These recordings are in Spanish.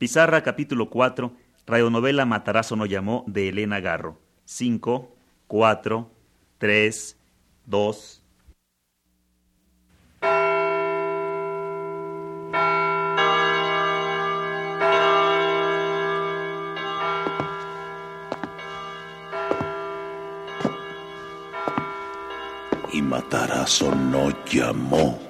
Pizarra, capítulo 4, radionovela Matarazo no llamó, de Elena Garro. 5, 4, 3, 2, y Matarazo no llamó.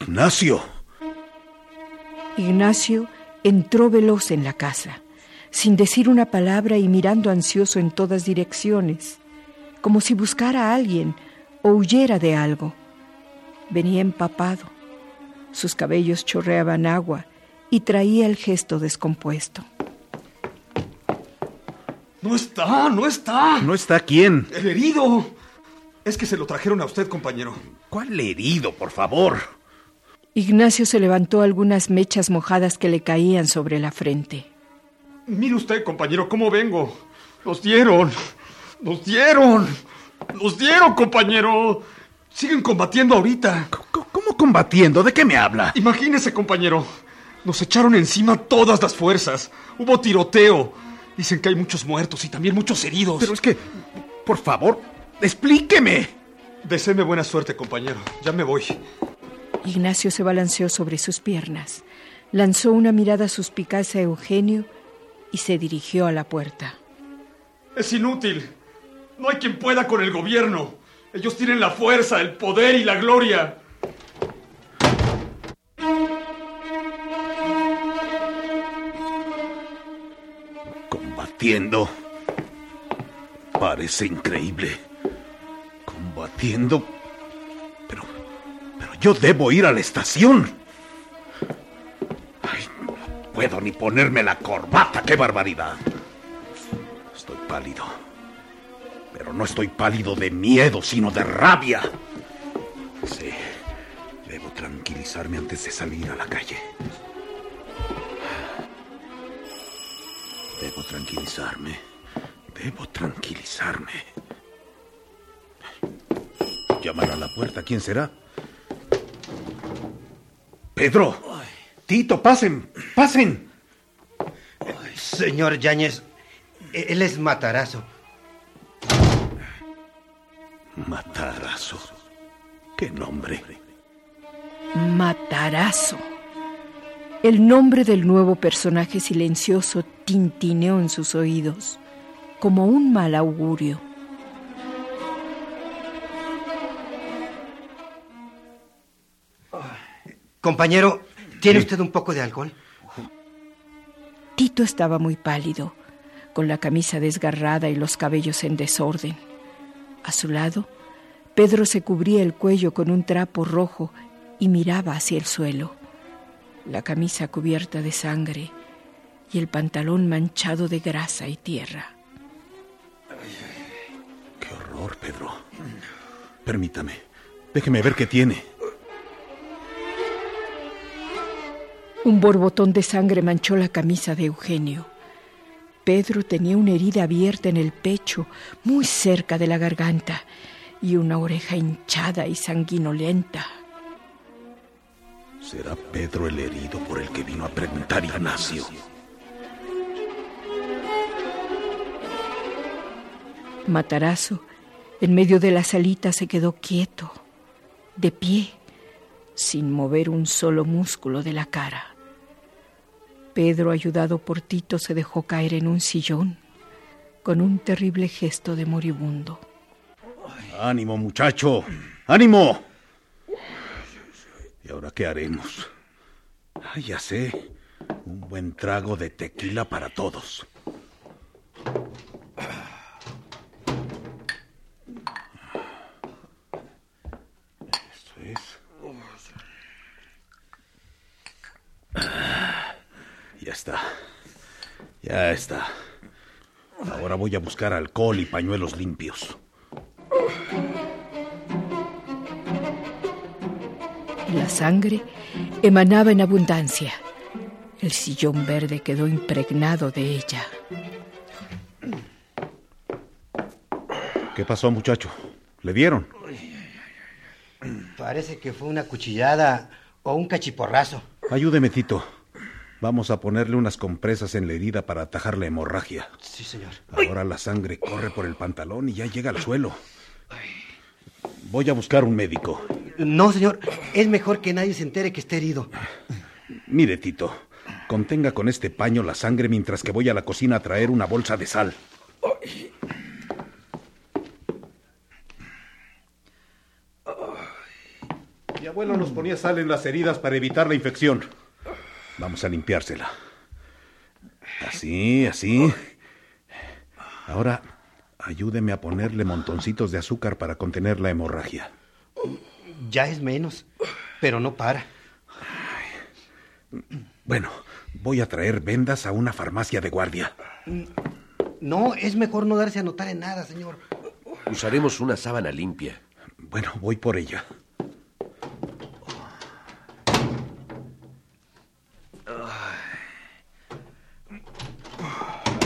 Ignacio. Ignacio entró veloz en la casa, sin decir una palabra y mirando ansioso en todas direcciones como si buscara a alguien o huyera de algo. Venía empapado, sus cabellos chorreaban agua y traía el gesto descompuesto. No está, no está. ¿No está quién? El herido. Es que se lo trajeron a usted, compañero. ¿Cuál herido, por favor? Ignacio se levantó algunas mechas mojadas que le caían sobre la frente. Mire usted, compañero, cómo vengo. Los dieron. ¡Nos dieron! ¡Nos dieron, compañero! Siguen combatiendo ahorita. ¿Cómo, combatiendo? ¿De qué me habla? Imagínese, compañero. Nos echaron encima todas las fuerzas. Hubo tiroteo. Dicen que hay muchos muertos y también muchos heridos. Pero es que, por favor, explíqueme. Deseeme buena suerte, compañero. Ya me voy. Ignacio se balanceó sobre sus piernas, lanzó una mirada suspicaz a Eugenio y se dirigió a la puerta. Es inútil. No hay quien pueda con el gobierno. Ellos tienen la fuerza, el poder y la gloria. Combatiendo. Parece increíble. Combatiendo. Pero. Pero yo debo ir a la estación. Ay, no puedo ni ponerme la corbata. ¡Qué barbaridad! Estoy pálido. Pero no estoy pálido de miedo, sino de rabia. Sí, debo tranquilizarme antes de salir a la calle. Debo tranquilizarme. Debo tranquilizarme. Llaman a la puerta. ¿Quién será? Pedro. Tito, pasen. Pasen. señor Yáñez, él es Matarazo. Matarazo. ¿Qué nombre? Matarazo. El nombre del nuevo personaje silencioso tintineó en sus oídos, como un mal augurio. Compañero, ¿tiene usted un poco de alcohol? Tito estaba muy pálido, con la camisa desgarrada y los cabellos en desorden. A su lado, Pedro se cubría el cuello con un trapo rojo y miraba hacia el suelo. La camisa cubierta de sangre y el pantalón manchado de grasa y tierra. Qué horror, Pedro. Permítame. Déjeme ver qué tiene. Un borbotón de sangre manchó la camisa de Eugenio. Pedro tenía una herida abierta en el pecho, muy cerca de la garganta, y una oreja hinchada y sanguinolenta. ¿Será Pedro el herido por el que vino a preguntar Ignacio? Matarazo, en medio de la salita, se quedó quieto, de pie, sin mover un solo músculo de la cara. Pedro, ayudado por Tito, se dejó caer en un sillón con un terrible gesto de moribundo. Ánimo, muchacho. Ánimo. ¿Y ahora qué haremos? Ah, ya sé. Un buen trago de tequila para todos. Eso es. Ah, ya está. Ya está. Ahora voy a buscar alcohol y pañuelos limpios. La sangre emanaba en abundancia. El sillón verde quedó impregnado de ella. ¿Qué pasó, muchacho? ¿Le dieron? Parece que fue una cuchillada o un cachiporrazo. Ayúdeme, Tito. Vamos a ponerle unas compresas en la herida para atajar la hemorragia. Sí, señor. Ahora la sangre corre por el pantalón y ya llega al suelo. Voy a buscar un médico. No, señor. Es mejor que nadie se entere que esté herido. Mire, Tito. Contenga con este paño la sangre mientras que voy a la cocina a traer una bolsa de sal. Mi abuelo nos ponía sal en las heridas para evitar la infección. Vamos a limpiársela. Así, así. Ahora, ayúdeme a ponerle montoncitos de azúcar para contener la hemorragia. Ya es menos, pero no para. Bueno, voy a traer vendas a una farmacia de guardia. No, es mejor no darse a notar en nada, señor. Usaremos una sábana limpia. Bueno, voy por ella.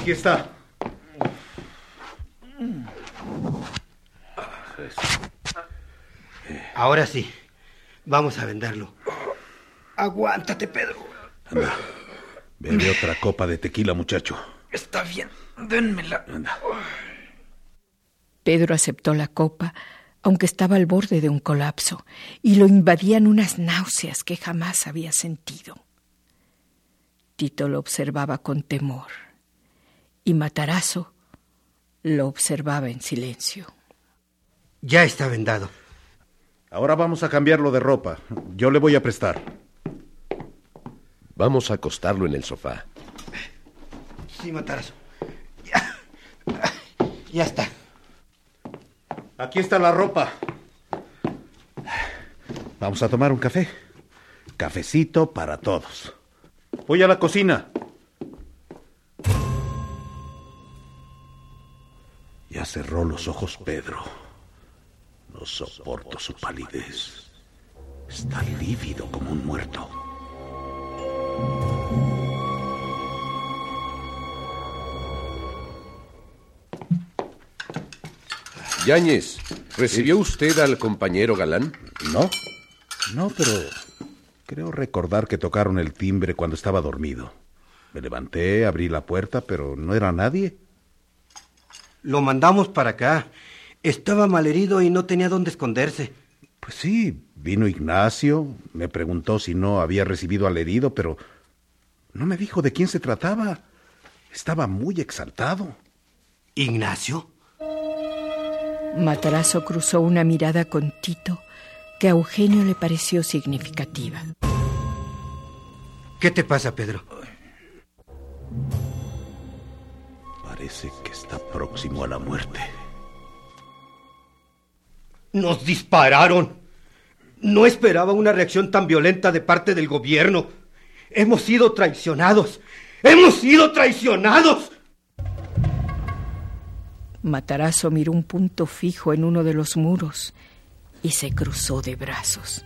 Aquí está. Ahora sí. Vamos a venderlo. Aguántate, Pedro. Anda. Bebe otra copa de tequila, muchacho. Está bien, dénmela. Anda. Pedro aceptó la copa, aunque estaba al borde de un colapso, y lo invadían unas náuseas que jamás había sentido. Tito lo observaba con temor, y Matarazo lo observaba en silencio. Ya está vendado. Ahora vamos a cambiarlo de ropa. Yo le voy a prestar. Vamos a acostarlo en el sofá. Sí, Matarazo. Ya. Ya está. Aquí está la ropa. Vamos a tomar un café. Cafecito para todos. Voy a la cocina. Ya cerró los ojos Pedro. No soporto su palidez. Está lívido como un muerto. Yáñez, ¿recibió usted al compañero Galán? ¿No? No, pero creo recordar que tocaron el timbre cuando estaba dormido. Me levanté, abrí la puerta, pero no era nadie. Lo mandamos para acá. Estaba malherido y no tenía dónde esconderse. Pues sí, vino Ignacio, me preguntó si no había recibido al herido, pero no me dijo de quién se trataba. Estaba muy exaltado. ¿Ignacio? Matarazo cruzó una mirada con Tito que a Eugenio le pareció significativa. ¿Qué te pasa, Pedro? Parece que está próximo a la muerte. Nos dispararon. No esperaba una reacción tan violenta de parte del gobierno. Hemos sido traicionados. Hemos sido traicionados. Matarazo miró un punto fijo en uno de los muros y se cruzó de brazos.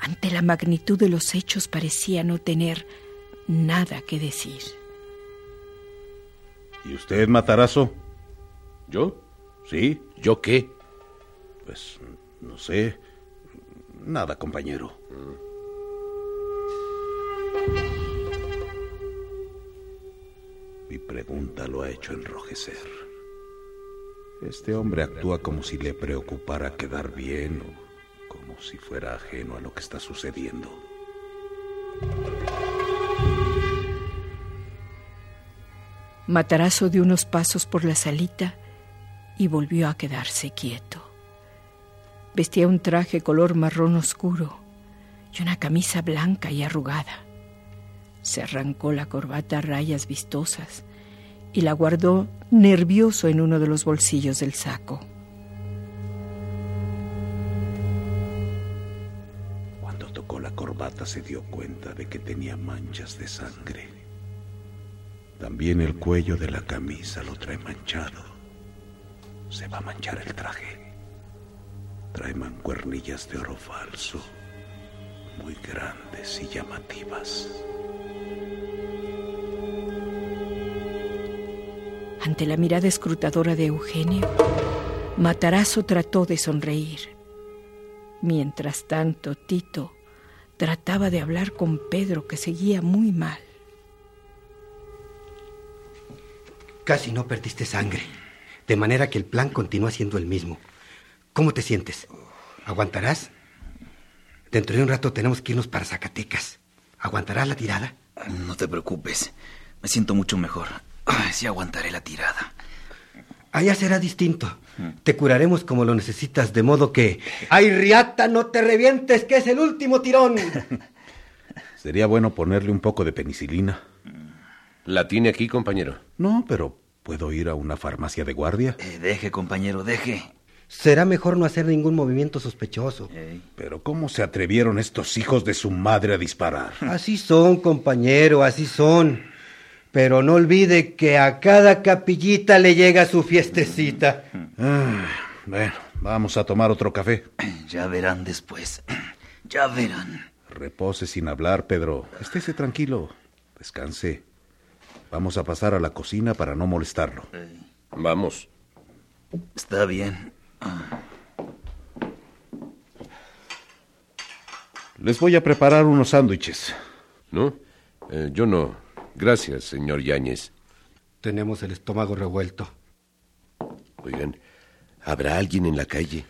Ante la magnitud de los hechos parecía no tener nada que decir. ¿Y usted, Matarazo? ¿Yo? ¿Sí? ¿Yo qué? Pues no sé. Nada, compañero. Mi pregunta lo ha hecho enrojecer. Este hombre actúa como si le preocupara quedar bien o como si fuera ajeno a lo que está sucediendo. Matarazo dio unos pasos por la salita y volvió a quedarse quieto. Vestía un traje color marrón oscuro y una camisa blanca y arrugada. Se arrancó la corbata a rayas vistosas y la guardó nervioso en uno de los bolsillos del saco. Cuando tocó la corbata se dio cuenta de que tenía manchas de sangre. También el cuello de la camisa lo trae manchado. Se va a manchar el traje. Trae mancuernillas de oro falso, muy grandes y llamativas. Ante la mirada escrutadora de Eugenio, Matarazo trató de sonreír. Mientras tanto, Tito trataba de hablar con Pedro, que seguía muy mal. Casi no perdiste sangre, de manera que el plan continúa siendo el mismo. ¿Cómo te sientes? ¿Aguantarás? Dentro de un rato tenemos que irnos para Zacatecas. ¿Aguantarás la tirada? No te preocupes. Me siento mucho mejor. sí aguantaré la tirada. Allá será distinto. Te curaremos como lo necesitas, de modo que... ¡Ay, Riata, no te revientes, que es el último tirón! Sería bueno ponerle un poco de penicilina. ¿La tiene aquí, compañero? No, pero ¿puedo ir a una farmacia de guardia? Eh, deje, compañero, deje. Será mejor no hacer ningún movimiento sospechoso. Pero ¿cómo se atrevieron estos hijos de su madre a disparar? Así son, compañero, así son. Pero no olvide que a cada capillita le llega su fiestecita. Ah, bueno, vamos a tomar otro café. Ya verán después. Ya verán. Repose sin hablar, Pedro. Estése tranquilo. Descanse. Vamos a pasar a la cocina para no molestarlo. Vamos. Está bien. Les voy a preparar unos sándwiches. ¿No? Eh, yo no. Gracias, señor Yáñez. Tenemos el estómago revuelto. Oigan, ¿habrá alguien en la calle?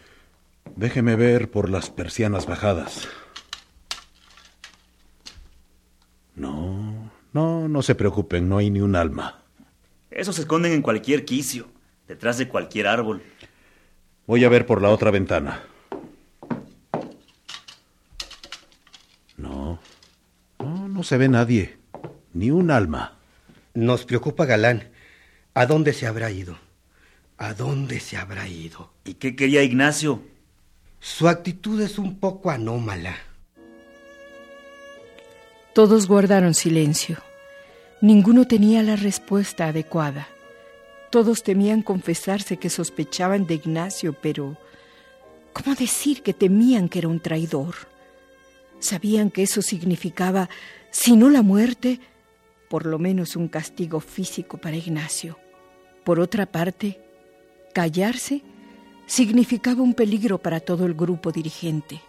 Déjeme ver por las persianas bajadas. No, no, no se preocupen, no hay ni un alma. Esos se esconden en cualquier quicio, detrás de cualquier árbol. Voy a ver por la otra ventana. No, no, no se ve nadie, ni un alma. Nos preocupa Galán. ¿A dónde se habrá ido? ¿A dónde se habrá ido? ¿Y qué quería Ignacio? Su actitud es un poco anómala. Todos guardaron silencio. Ninguno tenía la respuesta adecuada. Todos temían confesarse que sospechaban de Ignacio, pero ¿cómo decir que temían que era un traidor? Sabían que eso significaba, si no la muerte, por lo menos un castigo físico para Ignacio. Por otra parte, callarse significaba un peligro para todo el grupo dirigente.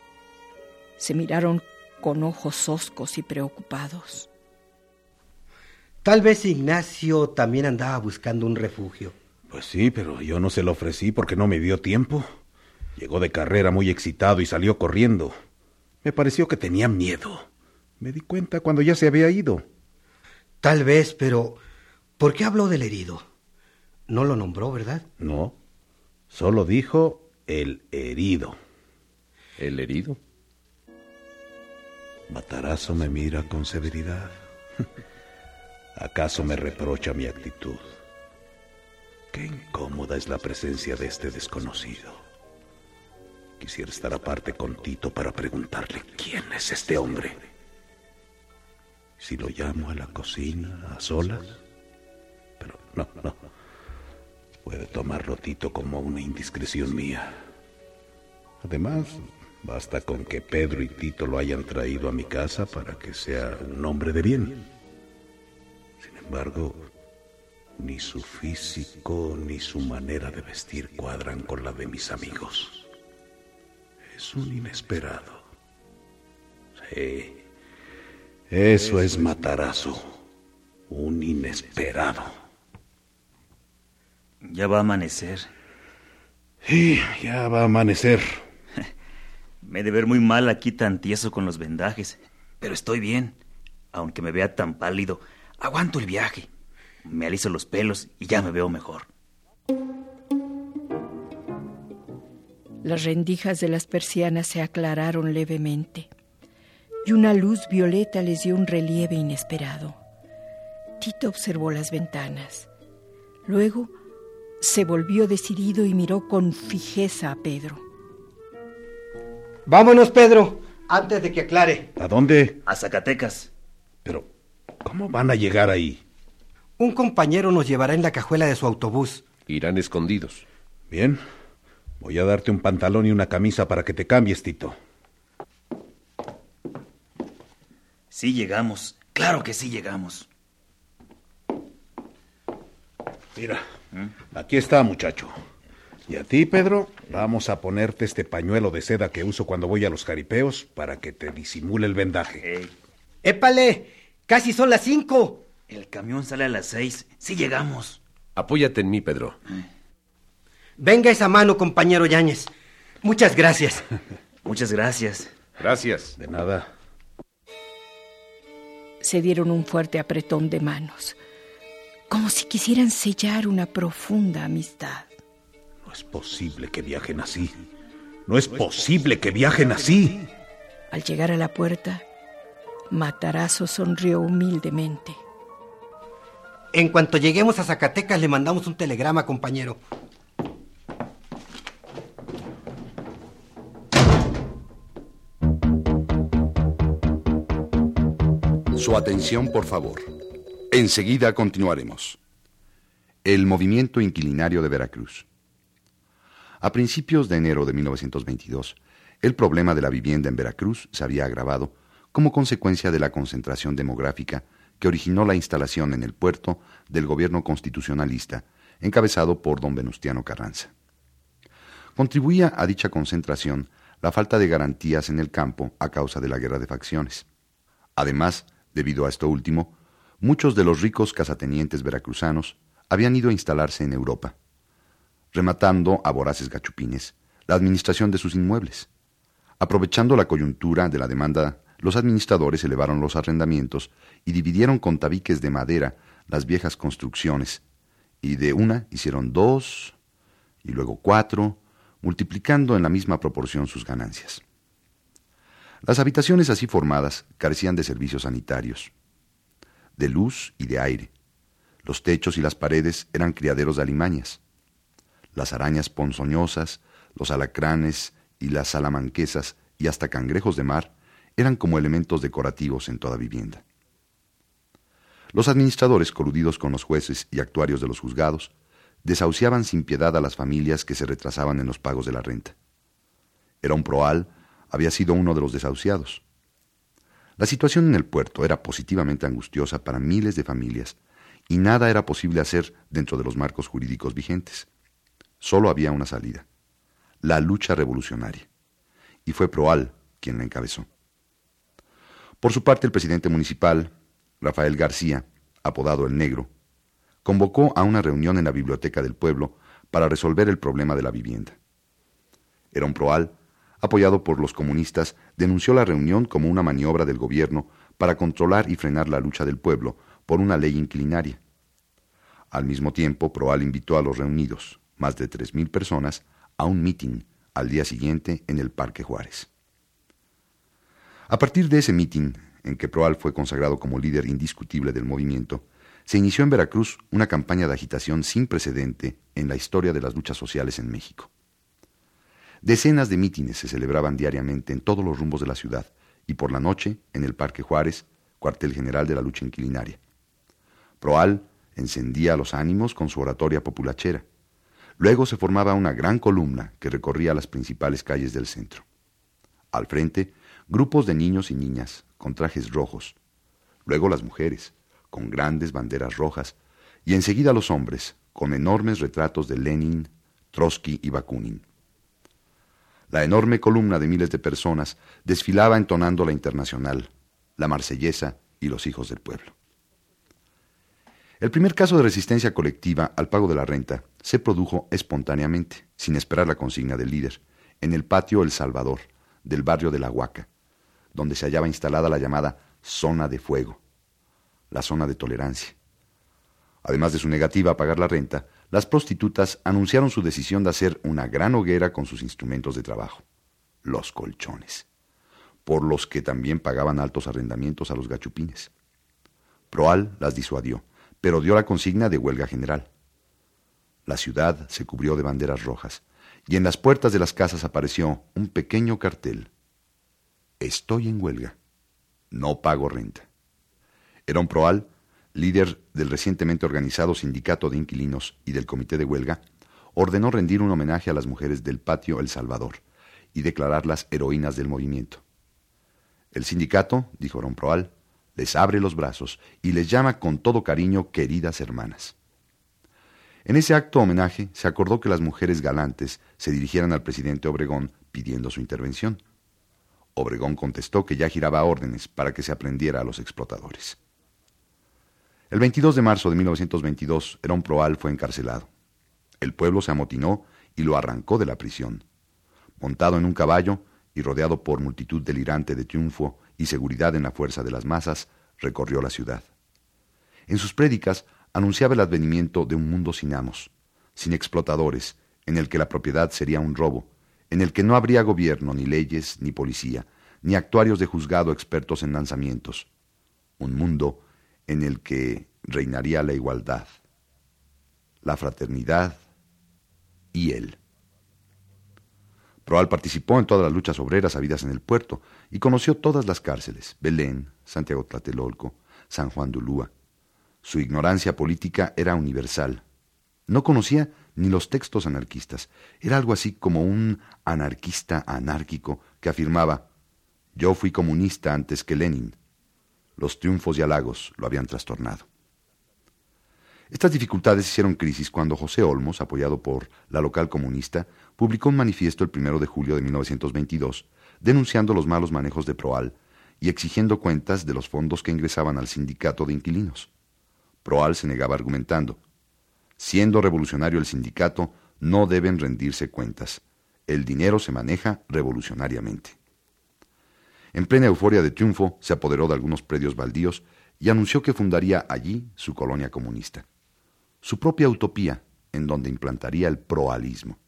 Se miraron con ojos hoscos y preocupados. Tal vez Ignacio también andaba buscando un refugio. Pues sí, pero yo no se lo ofrecí porque no me dio tiempo. Llegó de carrera muy excitado y salió corriendo. Me pareció que tenía miedo. Me di cuenta cuando ya se había ido. Tal vez, pero ¿por qué habló del herido? No lo nombró, ¿verdad? No. Solo dijo el herido. ¿El herido? Matarazo me mira con severidad. ¿Acaso me reprocha mi actitud? Qué incómoda es la presencia de este desconocido. Quisiera estar aparte con Tito para preguntarle quién es este hombre. Si lo llamo a la cocina, a solas. Pero no, no. Puede tomarlo Tito como una indiscreción mía. Además, basta con que Pedro y Tito lo hayan traído a mi casa para que sea un hombre de bien. Sin embargo, ni su físico ni su manera de vestir cuadran con la de mis amigos. Es un inesperado. Sí, eso es matarazo. Un inesperado. Ya va a amanecer. Sí, ya va a amanecer. Me he de ver muy mal aquí tan tieso con los vendajes. Pero estoy bien. Aunque me vea tan pálido, aguanto el viaje. Me aliso los pelos y ya me veo mejor. Las rendijas de las persianas se aclararon levemente. y una luz violeta les dio un relieve inesperado. Tito observó las ventanas. Luego se volvió decidido y miró con fijeza a Pedro. Vámonos, Pedro, antes de que aclare. ¿A dónde? A Zacatecas. Pero, ¿cómo van a llegar ahí? Un compañero nos llevará en la cajuela de su autobús. Irán escondidos. Bien. Voy a darte un pantalón y una camisa para que te cambies, Tito. Sí llegamos. Claro que sí llegamos. Mira, aquí está, muchacho. Y a ti, Pedro, vamos a ponerte este pañuelo de seda que uso cuando voy a los jaripeos para que te disimule el vendaje. ¡Épale! ¡Casi son las cinco! El camión sale a las seis. Sí llegamos. Apóyate en mí, Pedro. Venga esa mano, compañero Yáñez. Muchas gracias. Muchas gracias. Gracias. De nada. Se dieron un fuerte apretón de manos, como si quisieran sellar una profunda amistad. No es posible que viajen así. No es posible que viajen así. Al llegar a la puerta, Matarazo sonrió humildemente. En cuanto lleguemos a Zacatecas le mandamos un telegrama, compañero. Su atención, por favor. Enseguida continuaremos. El movimiento inquilinario de Veracruz. A principios de enero de 1922, el problema de la vivienda en Veracruz se había agravado como consecuencia de la concentración demográfica que originó la instalación en el puerto del gobierno constitucionalista, encabezado por don Venustiano Carranza. Contribuía a dicha concentración la falta de garantías en el campo a causa de la guerra de facciones. Además, debido a esto último, muchos de los ricos casatenientes veracruzanos habían ido a instalarse en Europa, rematando a voraces gachupines la administración de sus inmuebles. Aprovechando la coyuntura de la demanda, los administradores elevaron los arrendamientos y dividieron con tabiques de madera las viejas construcciones, y de una hicieron dos, y luego cuatro, multiplicando en la misma proporción sus ganancias. Las habitaciones así formadas carecían de servicios sanitarios, de luz y de aire. Los techos y las paredes eran criaderos de alimañas. Las arañas ponzoñosas, los alacranes y las salamanquesas y hasta cangrejos de mar eran como elementos decorativos en toda vivienda. Los administradores, coludidos con los jueces y actuarios de los juzgados, desahuciaban sin piedad a las familias que se retrasaban en los pagos de la renta. Era un proal había sido uno de los desahuciados. La situación en el puerto era positivamente angustiosa para miles de familias y nada era posible hacer dentro de los marcos jurídicos vigentes. Solo había una salida, la lucha revolucionaria. Y fue Proal quien la encabezó. Por su parte, el presidente municipal, Rafael García, apodado el Negro, convocó a una reunión en la biblioteca del pueblo para resolver el problema de la vivienda. Un Proal apoyado por los comunistas, denunció la reunión como una maniobra del gobierno para controlar y frenar la lucha del pueblo por una ley inclinaria. Al mismo tiempo, Proal invitó a los reunidos, más de tres mil personas, a un mitin al día siguiente en el Parque Juárez. A partir de ese mitin, en que Proal fue consagrado como líder indiscutible del movimiento, se inició en Veracruz una campaña de agitación sin precedente en la historia de las luchas sociales en México. Decenas de mítines se celebraban diariamente en todos los rumbos de la ciudad y por la noche en el Parque Juárez, cuartel general de la lucha inquilinaria. Proal encendía los ánimos con su oratoria populachera. Luego se formaba una gran columna que recorría las principales calles del centro. Al frente, grupos de niños y niñas con trajes rojos. Luego las mujeres, con grandes banderas rojas. Y enseguida los hombres, con enormes retratos de Lenin, Trotsky y Bakunin. La enorme columna de miles de personas desfilaba entonando la internacional, la marsellesa y los hijos del pueblo. El primer caso de resistencia colectiva al pago de la renta se produjo espontáneamente, sin esperar la consigna del líder, en el patio El Salvador, del barrio de La Huaca, donde se hallaba instalada la llamada zona de fuego, la zona de tolerancia. Además de su negativa a pagar la renta, las prostitutas anunciaron su decisión de hacer una gran hoguera con sus instrumentos de trabajo, los colchones. por los que también pagaban altos arrendamientos a los gachupines. Proal las disuadió, pero dio la consigna de huelga general. La ciudad se cubrió de banderas rojas, y en las puertas de las casas apareció un pequeño cartel. Estoy en huelga. No pago renta. Herón Proal, líder del recientemente organizado Sindicato de Inquilinos y del Comité de Huelga, ordenó rendir un homenaje a las mujeres del patio El Salvador y declararlas heroínas del movimiento. El sindicato, dijo Herón Proal, les abre los brazos y les llama con todo cariño queridas hermanas. En ese acto homenaje se acordó que las mujeres galantes se dirigieran al presidente Obregón pidiendo su intervención. Obregón contestó que ya giraba órdenes para que se aprendiera a los explotadores. El 22 de marzo de 1922, Herón Proal fue encarcelado. El pueblo se amotinó y lo arrancó de la prisión. Montado en un caballo y rodeado por multitud delirante de triunfo y seguridad en la fuerza de las masas, recorrió la ciudad. En sus prédicas anunciaba el advenimiento de un mundo sin amos, sin explotadores, en el que la propiedad sería un robo, en el que no habría gobierno, ni leyes, ni policía, ni actuarios de juzgado expertos en lanzamientos. Un mundo en el que reinaría la igualdad, la fraternidad y él. Proal participó en todas las luchas obreras habidas en el puerto y conoció todas las cárceles, Belén, Santiago Tlatelolco, San Juan de Ulúa. Su ignorancia política era universal. No conocía ni los textos anarquistas. Era algo así como un anarquista anárquico que afirmaba Yo fui comunista antes que Lenin. Los triunfos y halagos lo habían trastornado. Estas dificultades hicieron crisis cuando José Olmos, apoyado por la local comunista, publicó un manifiesto el primero de julio de 1922 denunciando los malos manejos de Proal y exigiendo cuentas de los fondos que ingresaban al sindicato de inquilinos. Proal se negaba argumentando. Siendo revolucionario el sindicato, no deben rendirse cuentas. El dinero se maneja revolucionariamente. En plena euforia de triunfo, se apoderó de algunos predios baldíos y anunció que fundaría allí su colonia comunista. Su propia utopía, en donde implantaría el proalismo.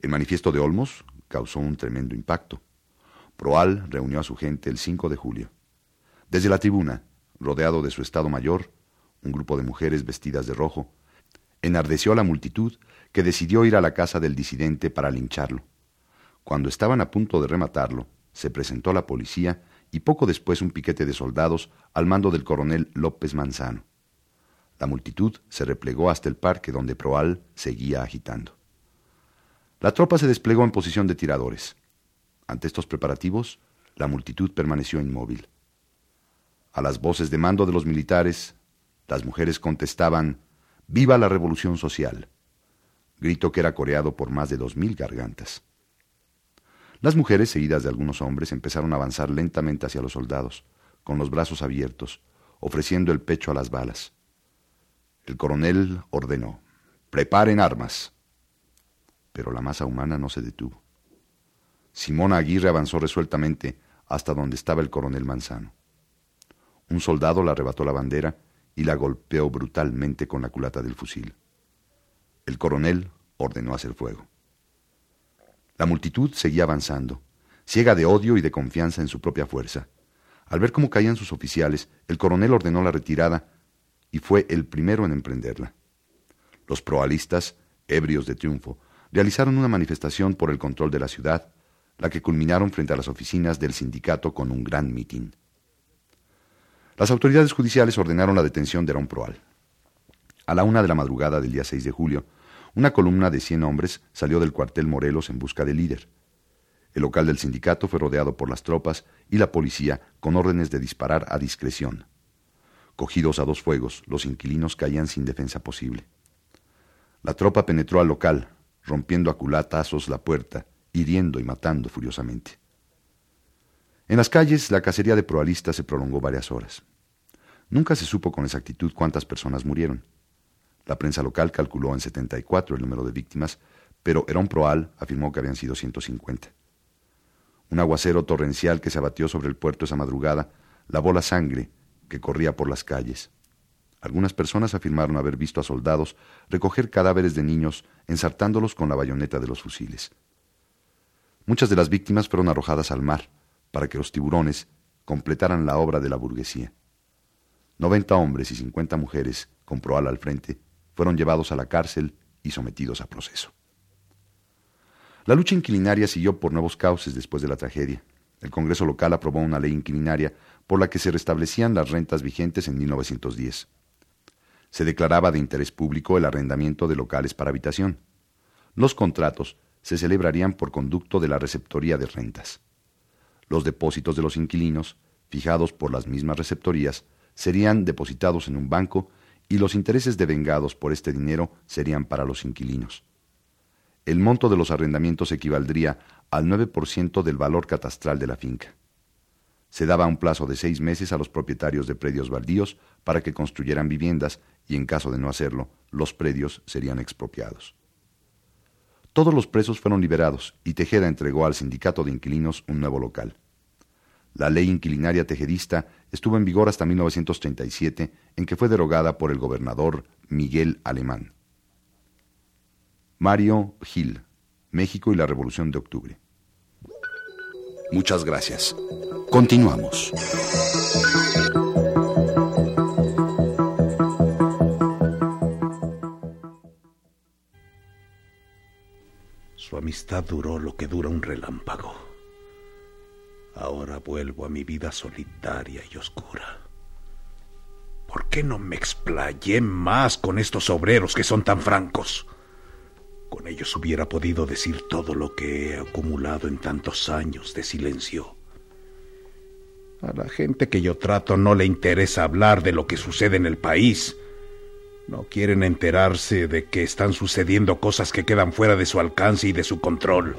El manifiesto de Olmos causó un tremendo impacto. Proal reunió a su gente el 5 de julio. Desde la tribuna, rodeado de su Estado Mayor, un grupo de mujeres vestidas de rojo, enardeció a la multitud que decidió ir a la casa del disidente para lincharlo. Cuando estaban a punto de rematarlo, se presentó la policía y poco después un piquete de soldados al mando del coronel López Manzano. La multitud se replegó hasta el parque donde Proal seguía agitando. La tropa se desplegó en posición de tiradores. Ante estos preparativos, la multitud permaneció inmóvil. A las voces de mando de los militares, las mujeres contestaban Viva la revolución social, grito que era coreado por más de dos mil gargantas. Las mujeres, seguidas de algunos hombres, empezaron a avanzar lentamente hacia los soldados, con los brazos abiertos, ofreciendo el pecho a las balas. El coronel ordenó Preparen armas. Pero la masa humana no se detuvo. Simona Aguirre avanzó resueltamente hasta donde estaba el coronel Manzano. Un soldado le arrebató la bandera y la golpeó brutalmente con la culata del fusil. El coronel ordenó hacer fuego. La multitud seguía avanzando, ciega de odio y de confianza en su propia fuerza. Al ver cómo caían sus oficiales, el coronel ordenó la retirada y fue el primero en emprenderla. Los proalistas, ebrios de triunfo, realizaron una manifestación por el control de la ciudad, la que culminaron frente a las oficinas del sindicato con un gran mitin. Las autoridades judiciales ordenaron la detención de Aaron Proal. A la una de la madrugada del día 6 de julio, una columna de cien hombres salió del cuartel Morelos en busca del líder. El local del sindicato fue rodeado por las tropas y la policía con órdenes de disparar a discreción. Cogidos a dos fuegos, los inquilinos caían sin defensa posible. La tropa penetró al local, rompiendo a culatazos la puerta, hiriendo y matando furiosamente. En las calles, la cacería de proalistas se prolongó varias horas. Nunca se supo con exactitud cuántas personas murieron. La prensa local calculó en 74 el número de víctimas, pero Herón Proal afirmó que habían sido 150. Un aguacero torrencial que se abatió sobre el puerto esa madrugada lavó la sangre que corría por las calles. Algunas personas afirmaron haber visto a soldados recoger cadáveres de niños ensartándolos con la bayoneta de los fusiles. Muchas de las víctimas fueron arrojadas al mar, para que los tiburones completaran la obra de la burguesía. Noventa hombres y cincuenta mujeres, con Proal al frente, fueron llevados a la cárcel y sometidos a proceso. La lucha inquilinaria siguió por nuevos cauces después de la tragedia. El Congreso local aprobó una ley inquilinaria por la que se restablecían las rentas vigentes en 1910. Se declaraba de interés público el arrendamiento de locales para habitación. Los contratos se celebrarían por conducto de la receptoría de rentas. Los depósitos de los inquilinos, fijados por las mismas receptorías, serían depositados en un banco y los intereses devengados por este dinero serían para los inquilinos. El monto de los arrendamientos equivaldría al 9% del valor catastral de la finca. Se daba un plazo de seis meses a los propietarios de predios baldíos para que construyeran viviendas y en caso de no hacerlo, los predios serían expropiados. Todos los presos fueron liberados y Tejeda entregó al sindicato de inquilinos un nuevo local. La ley inquilinaria tejedista estuvo en vigor hasta 1937, en que fue derogada por el gobernador Miguel Alemán. Mario Gil, México y la Revolución de Octubre. Muchas gracias. Continuamos. Amistad duró lo que dura un relámpago. Ahora vuelvo a mi vida solitaria y oscura. ¿Por qué no me explayé más con estos obreros que son tan francos? Con ellos hubiera podido decir todo lo que he acumulado en tantos años de silencio. A la gente que yo trato no le interesa hablar de lo que sucede en el país. No quieren enterarse de que están sucediendo cosas que quedan fuera de su alcance y de su control.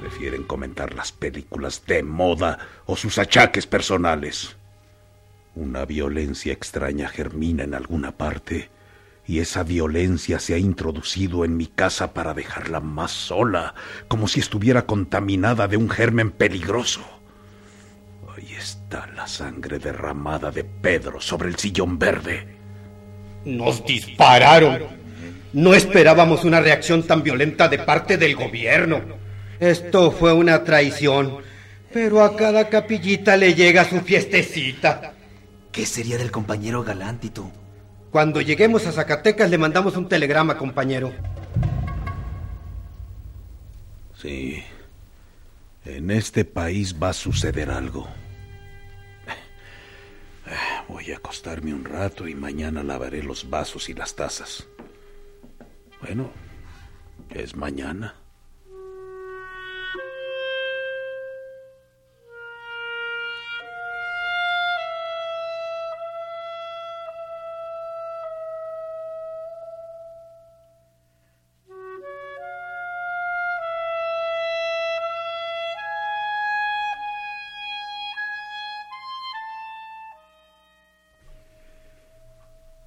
Prefieren comentar las películas de moda o sus achaques personales. Una violencia extraña germina en alguna parte y esa violencia se ha introducido en mi casa para dejarla más sola, como si estuviera contaminada de un germen peligroso. Ahí está la sangre derramada de Pedro sobre el sillón verde. Nos dispararon. No esperábamos una reacción tan violenta de parte del gobierno. Esto fue una traición. Pero a cada capillita le llega su fiestecita. ¿Qué sería del compañero Galántito? Cuando lleguemos a Zacatecas le mandamos un telegrama, compañero. Sí. En este país va a suceder algo. Voy a acostarme un rato y mañana lavaré los vasos y las tazas. Bueno, es mañana.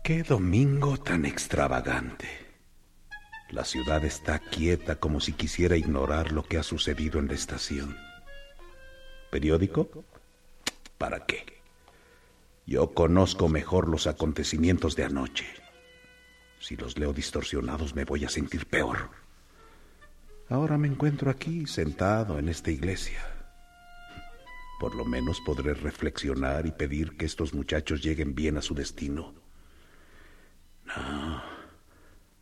Qué domingo tan extravagante. La ciudad está quieta como si quisiera ignorar lo que ha sucedido en la estación. ¿Periódico? ¿Para qué? Yo conozco mejor los acontecimientos de anoche. Si los leo distorsionados me voy a sentir peor. Ahora me encuentro aquí, sentado en esta iglesia. Por lo menos podré reflexionar y pedir que estos muchachos lleguen bien a su destino.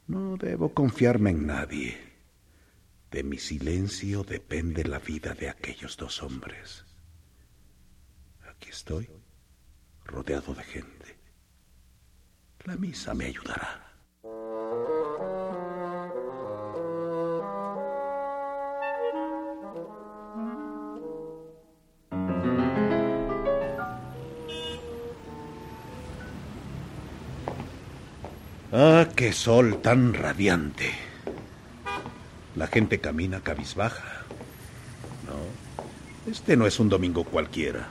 No, debo confiarme en nadie. De mi silencio depende la vida de aquellos dos hombres. Aquí estoy, rodeado de gente. La misa me ayudará. Qué sol tan radiante. La gente camina cabizbaja. No, este no es un domingo cualquiera.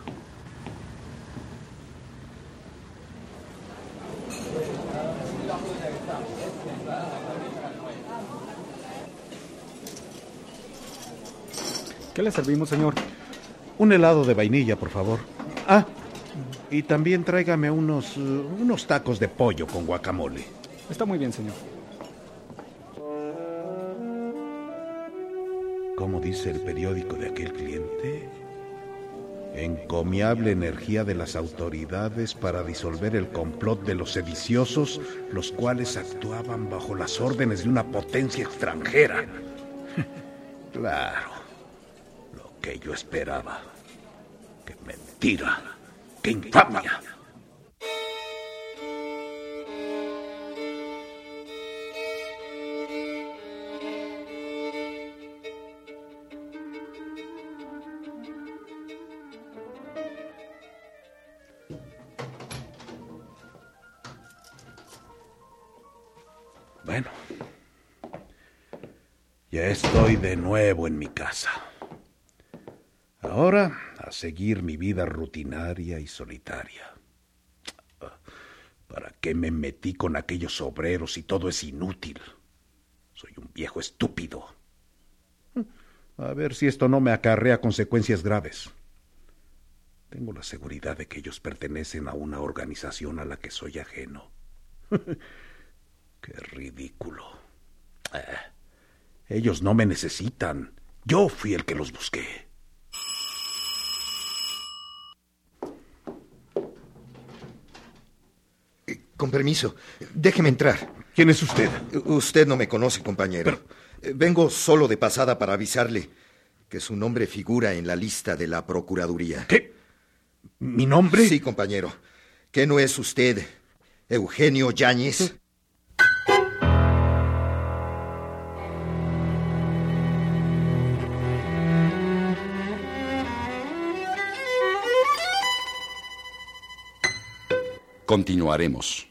¿Qué le servimos, señor? Un helado de vainilla, por favor. Ah, y también tráigame unos, uh, unos tacos de pollo con guacamole. Está muy bien, señor. ¿Cómo dice el periódico de aquel cliente? Encomiable energía de las autoridades para disolver el complot de los sediciosos, los cuales actuaban bajo las órdenes de una potencia extranjera. Claro, lo que yo esperaba. ¡Qué mentira! ¡Qué infamia! Estoy de nuevo en mi casa. Ahora a seguir mi vida rutinaria y solitaria. ¿Para qué me metí con aquellos obreros si todo es inútil? Soy un viejo estúpido. A ver si esto no me acarrea consecuencias graves. Tengo la seguridad de que ellos pertenecen a una organización a la que soy ajeno. Qué ridículo. Eh, ellos no me necesitan. Yo fui el que los busqué. Con permiso, déjeme entrar. ¿Quién es usted? Usted no me conoce, compañero. Vengo solo de pasada para avisarle que su nombre figura en la lista de la Procuraduría. ¿Qué? ¿Mi nombre? Sí, compañero. ¿Qué no es usted Eugenio Yáñez? Continuaremos.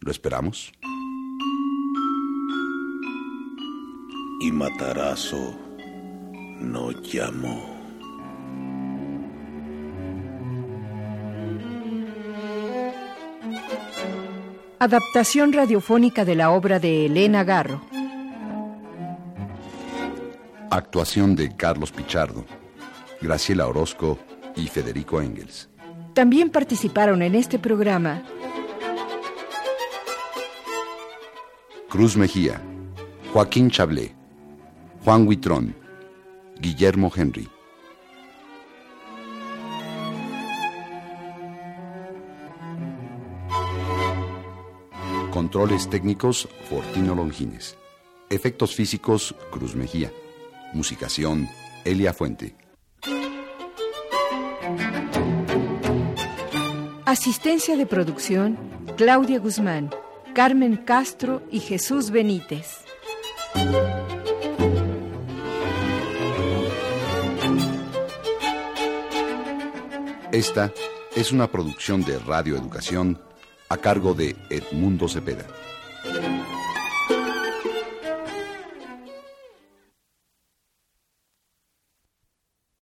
¿Lo esperamos? Y Matarazo no llamó. Adaptación radiofónica de la obra de Elena Garro. Actuación de Carlos Pichardo, Graciela Orozco y Federico Engels. También participaron en este programa Cruz Mejía, Joaquín Chablé, Juan Huitrón, Guillermo Henry. Controles técnicos, Fortino Longines. Efectos físicos, Cruz Mejía. Musicación, Elia Fuente. Asistencia de producción, Claudia Guzmán, Carmen Castro y Jesús Benítez. Esta es una producción de Radio Educación a cargo de Edmundo Cepeda.